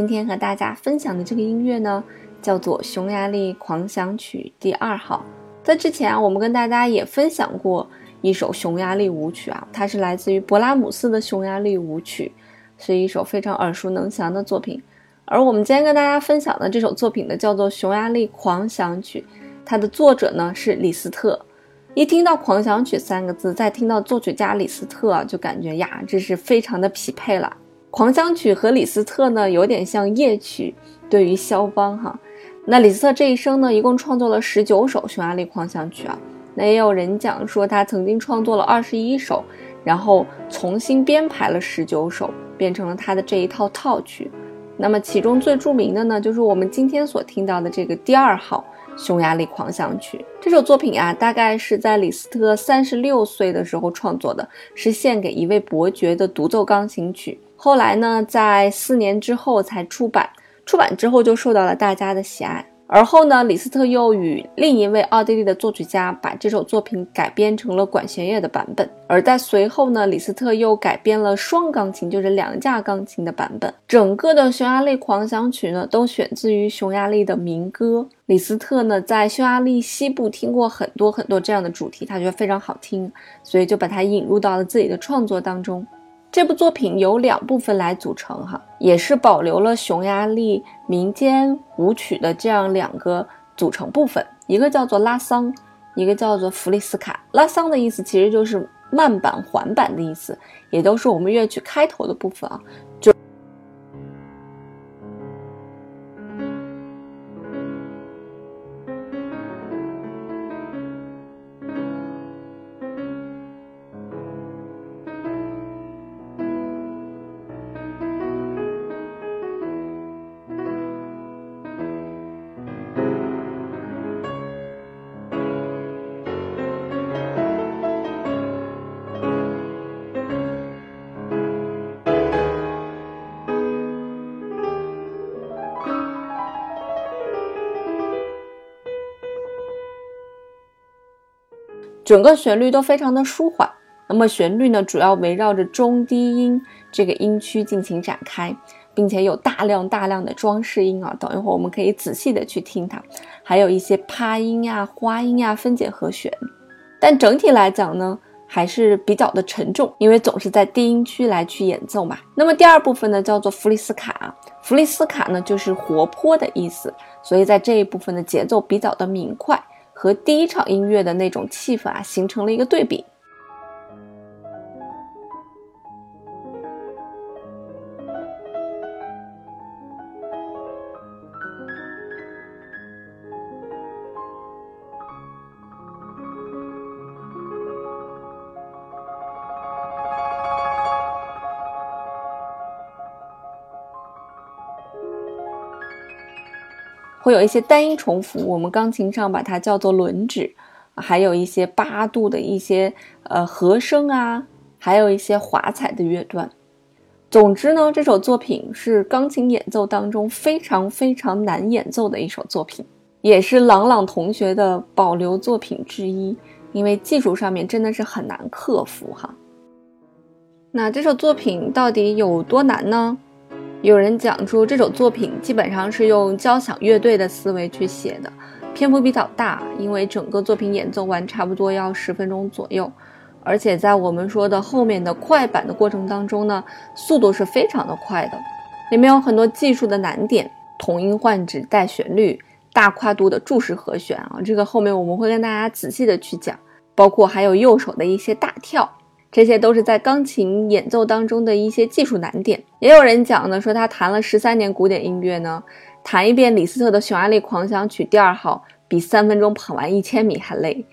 今天和大家分享的这个音乐呢，叫做《匈牙利狂想曲第二号》。在之前啊，我们跟大家也分享过一首匈牙利舞曲啊，它是来自于勃拉姆斯的匈牙利舞曲，是一首非常耳熟能详的作品。而我们今天跟大家分享的这首作品呢，叫做《匈牙利狂想曲》，它的作者呢是李斯特。一听到“狂想曲”三个字，再听到作曲家李斯特啊，就感觉呀，这是非常的匹配了。狂想曲和李斯特呢，有点像夜曲，对于肖邦哈。那李斯特这一生呢，一共创作了十九首匈牙利狂想曲啊。那也有人讲说，他曾经创作了二十一首，然后重新编排了十九首，变成了他的这一套套曲。那么其中最著名的呢，就是我们今天所听到的这个第二号匈牙利狂想曲。这首作品啊，大概是在李斯特三十六岁的时候创作的，是献给一位伯爵的独奏钢琴曲。后来呢，在四年之后才出版，出版之后就受到了大家的喜爱。而后呢，李斯特又与另一位奥地利的作曲家把这首作品改编成了管弦乐的版本。而在随后呢，李斯特又改编了双钢琴，就是两架钢琴的版本。整个的匈牙利狂想曲呢，都选自于匈牙利的民歌。李斯特呢，在匈牙利西部听过很多很多这样的主题，他觉得非常好听，所以就把它引入到了自己的创作当中。这部作品由两部分来组成，哈，也是保留了匈牙利民间舞曲的这样两个组成部分，一个叫做拉桑，一个叫做弗里斯卡。拉桑的意思其实就是慢板、缓板的意思，也就是我们乐曲开头的部分啊。整个旋律都非常的舒缓，那么旋律呢，主要围绕着中低音这个音区进行展开，并且有大量大量的装饰音啊。等一会儿我们可以仔细的去听它，还有一些趴音呀、花音呀、分解和弦。但整体来讲呢，还是比较的沉重，因为总是在低音区来去演奏嘛。那么第二部分呢，叫做弗里斯卡，弗里斯卡呢就是活泼的意思，所以在这一部分的节奏比较的明快。和第一场音乐的那种气氛啊，形成了一个对比。会有一些单音重复，我们钢琴上把它叫做轮指，还有一些八度的一些呃和声啊，还有一些华彩的乐段。总之呢，这首作品是钢琴演奏当中非常非常难演奏的一首作品，也是朗朗同学的保留作品之一，因为技术上面真的是很难克服哈。那这首作品到底有多难呢？有人讲出，这首作品基本上是用交响乐队的思维去写的，篇幅比较大，因为整个作品演奏完差不多要十分钟左右，而且在我们说的后面的快板的过程当中呢，速度是非常的快的，里面有很多技术的难点，同音换指带旋律，大跨度的注释和弦啊，这个后面我们会跟大家仔细的去讲，包括还有右手的一些大跳。这些都是在钢琴演奏当中的一些技术难点。也有人讲呢，说他弹了十三年古典音乐呢，弹一遍李斯特的《匈牙利狂想曲第二号》比三分钟跑完一千米还累，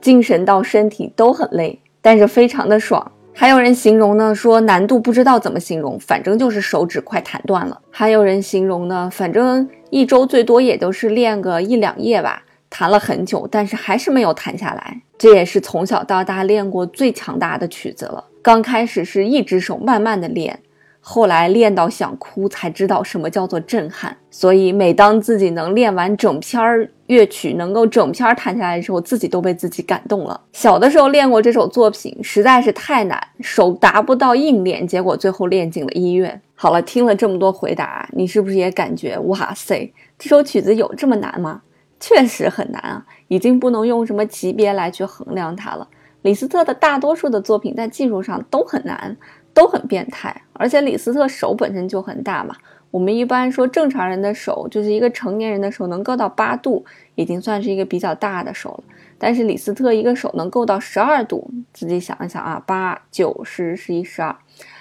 精神到身体都很累，但是非常的爽。还有人形容呢，说难度不知道怎么形容，反正就是手指快弹断了。还有人形容呢，反正一周最多也就是练个一两页吧，弹了很久，但是还是没有弹下来。这也是从小到大练过最强大的曲子了。刚开始是一只手慢慢的练。后来练到想哭，才知道什么叫做震撼。所以每当自己能练完整篇儿乐曲，能够整篇弹下来的时候，自己都被自己感动了。小的时候练过这首作品，实在是太难，手达不到硬练，结果最后练进了医院。好了，听了这么多回答，你是不是也感觉哇塞，这首曲子有这么难吗？确实很难啊，已经不能用什么级别来去衡量它了。李斯特的大多数的作品在技术上都很难。都很变态，而且李斯特手本身就很大嘛。我们一般说正常人的手，就是一个成年人的手能够到八度，已经算是一个比较大的手了。但是李斯特一个手能够到十二度，自己想一想啊，八九十十一十二，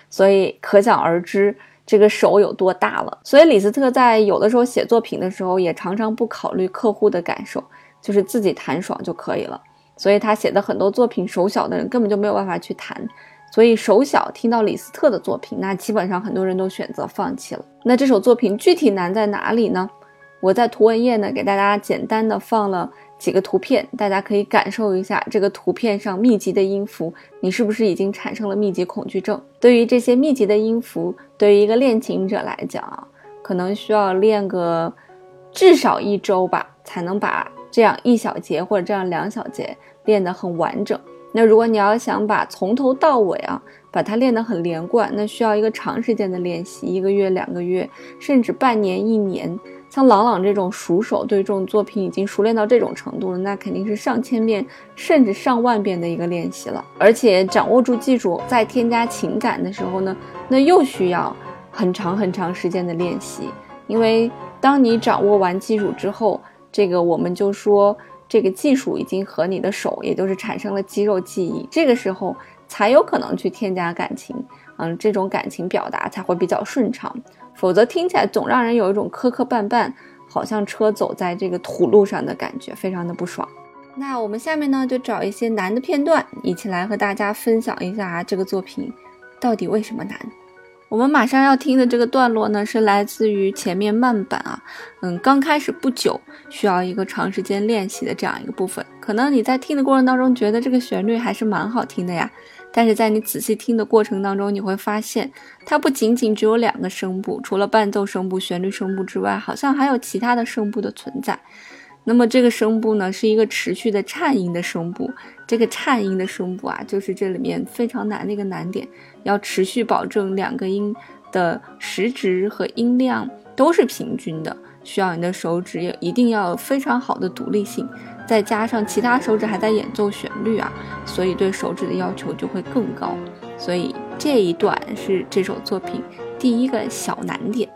所以可想而知这个手有多大了。所以李斯特在有的时候写作品的时候，也常常不考虑客户的感受，就是自己弹爽就可以了。所以他写的很多作品，手小的人根本就没有办法去弹。所以手小听到李斯特的作品，那基本上很多人都选择放弃了。那这首作品具体难在哪里呢？我在图文页呢给大家简单的放了几个图片，大家可以感受一下这个图片上密集的音符，你是不是已经产生了密集恐惧症？对于这些密集的音符，对于一个练琴者来讲啊，可能需要练个至少一周吧，才能把这样一小节或者这样两小节练得很完整。那如果你要想把从头到尾啊，把它练得很连贯，那需要一个长时间的练习，一个月、两个月，甚至半年、一年。像朗朗这种熟手，对这种作品已经熟练到这种程度了，那肯定是上千遍甚至上万遍的一个练习了。而且掌握住技术，再添加情感的时候呢，那又需要很长很长时间的练习。因为当你掌握完技术之后，这个我们就说。这个技术已经和你的手，也就是产生了肌肉记忆，这个时候才有可能去添加感情，嗯，这种感情表达才会比较顺畅，否则听起来总让人有一种磕磕绊绊，好像车走在这个土路上的感觉，非常的不爽。那我们下面呢，就找一些难的片段，一起来和大家分享一下这个作品到底为什么难。我们马上要听的这个段落呢，是来自于前面慢板啊，嗯，刚开始不久，需要一个长时间练习的这样一个部分。可能你在听的过程当中觉得这个旋律还是蛮好听的呀，但是在你仔细听的过程当中，你会发现它不仅仅只有两个声部，除了伴奏声部、旋律声部之外，好像还有其他的声部的存在。那么这个声部呢，是一个持续的颤音的声部。这个颤音的声部啊，就是这里面非常难的一个难点，要持续保证两个音的时值和音量都是平均的，需要你的手指也一定要有非常好的独立性，再加上其他手指还在演奏旋律啊，所以对手指的要求就会更高。所以这一段是这首作品第一个小难点。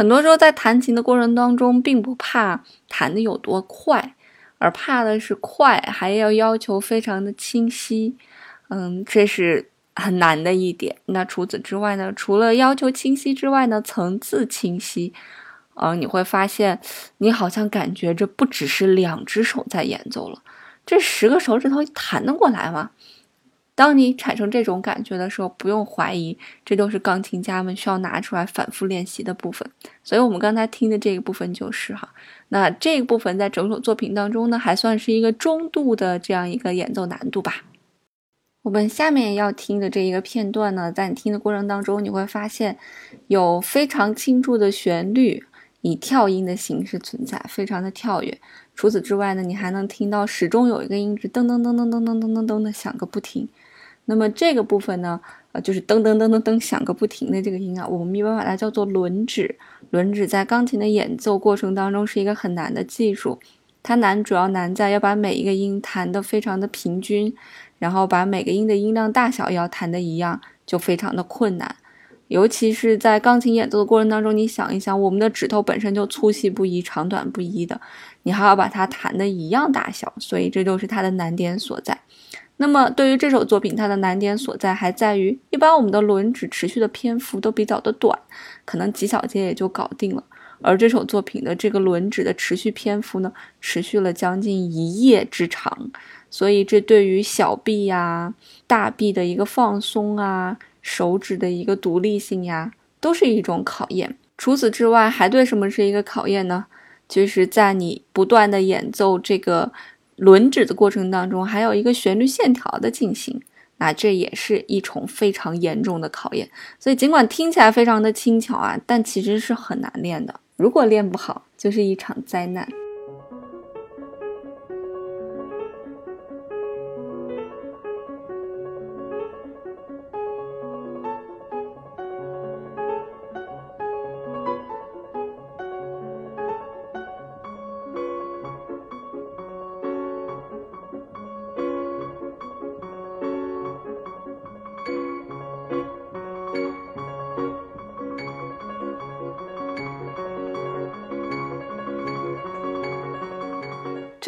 很多时候在弹琴的过程当中，并不怕弹的有多快，而怕的是快还要要求非常的清晰，嗯，这是很难的一点。那除此之外呢？除了要求清晰之外呢，层次清晰，嗯，你会发现你好像感觉这不只是两只手在演奏了，这十个手指头弹得过来吗？当你产生这种感觉的时候，不用怀疑，这都是钢琴家们需要拿出来反复练习的部分。所以，我们刚才听的这个部分就是哈，那这个部分在整首作品当中呢，还算是一个中度的这样一个演奏难度吧。我们下面要听的这一个片段呢，在你听的过程当中，你会发现有非常清楚的旋律，以跳音的形式存在，非常的跳跃。除此之外呢，你还能听到始终有一个音值噔噔噔噔噔噔噔噔噔的响个不停。那么这个部分呢，呃，就是噔噔噔噔噔响个不停的这个音啊，我们一般把它叫做轮指。轮指在钢琴的演奏过程当中是一个很难的技术，它难主要难在要把每一个音弹得非常的平均，然后把每个音的音量大小也要弹得一样，就非常的困难。尤其是在钢琴演奏的过程当中，你想一想，我们的指头本身就粗细不一、长短不一的，你还要把它弹得一样大小，所以这就是它的难点所在。那么对于这首作品，它的难点所在还在于，一般我们的轮指持续的篇幅都比较的短，可能几小节也就搞定了。而这首作品的这个轮指的持续篇幅呢，持续了将近一页之长，所以这对于小臂呀、大臂的一个放松啊、手指的一个独立性呀，都是一种考验。除此之外，还对什么是一个考验呢？就是在你不断的演奏这个。轮指的过程当中，还有一个旋律线条的进行，那这也是一重非常严重的考验。所以尽管听起来非常的轻巧啊，但其实是很难练的。如果练不好，就是一场灾难。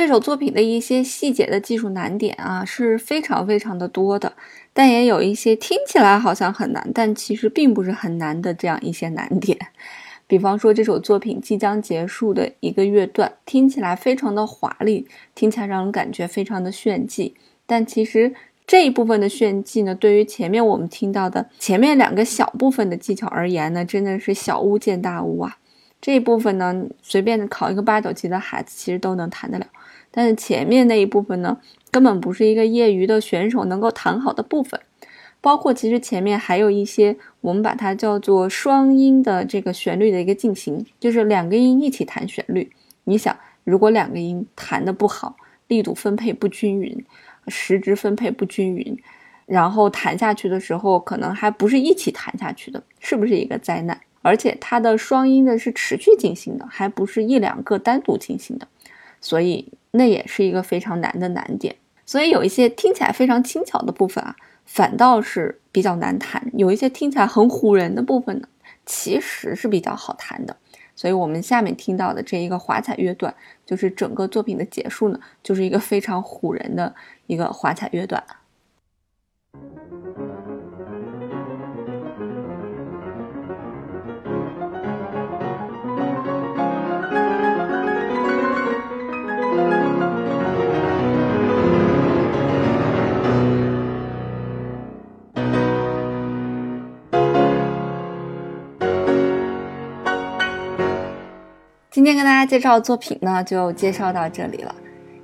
这首作品的一些细节的技术难点啊，是非常非常的多的，但也有一些听起来好像很难，但其实并不是很难的这样一些难点。比方说，这首作品即将结束的一个乐段，听起来非常的华丽，听起来让人感觉非常的炫技，但其实这一部分的炫技呢，对于前面我们听到的前面两个小部分的技巧而言呢，真的是小巫见大巫啊。这一部分呢，随便考一个八九级的孩子，其实都能弹得了。但是前面那一部分呢，根本不是一个业余的选手能够弹好的部分。包括其实前面还有一些，我们把它叫做双音的这个旋律的一个进行，就是两个音一起弹旋律。你想，如果两个音弹的不好，力度分配不均匀，时值分配不均匀，然后弹下去的时候，可能还不是一起弹下去的，是不是一个灾难？而且它的双音呢是持续进行的，还不是一两个单独进行的，所以那也是一个非常难的难点。所以有一些听起来非常轻巧的部分啊，反倒是比较难弹；有一些听起来很唬人的部分呢，其实是比较好弹的。所以我们下面听到的这一个华彩乐段，就是整个作品的结束呢，就是一个非常唬人的一个华彩乐段。今天跟大家介绍的作品呢，就介绍到这里了。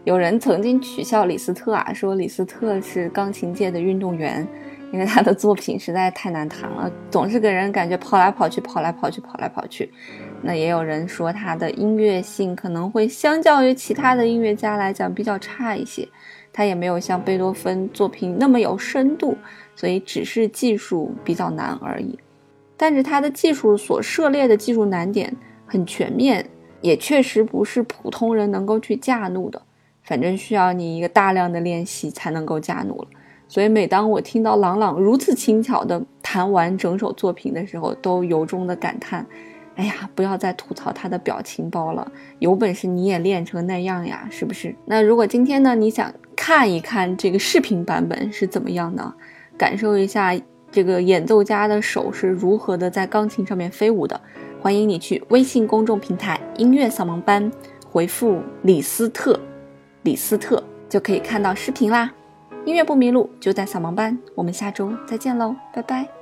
有人曾经取笑李斯特啊，说李斯特是钢琴界的运动员，因为他的作品实在太难弹了，总是给人感觉跑来跑去，跑来跑去，跑来跑去。那也有人说他的音乐性可能会相较于其他的音乐家来讲比较差一些，他也没有像贝多芬作品那么有深度，所以只是技术比较难而已。但是他的技术所涉猎的技术难点很全面。也确实不是普通人能够去驾怒的，反正需要你一个大量的练习才能够驾怒了。所以每当我听到朗朗如此轻巧的弹完整首作品的时候，都由衷的感叹：哎呀，不要再吐槽他的表情包了，有本事你也练成那样呀，是不是？那如果今天呢，你想看一看这个视频版本是怎么样的，感受一下这个演奏家的手是如何的在钢琴上面飞舞的。欢迎你去微信公众平台“音乐扫盲班”回复“李斯特”，李斯特就可以看到视频啦。音乐不迷路，就在扫盲班。我们下周再见喽，拜拜。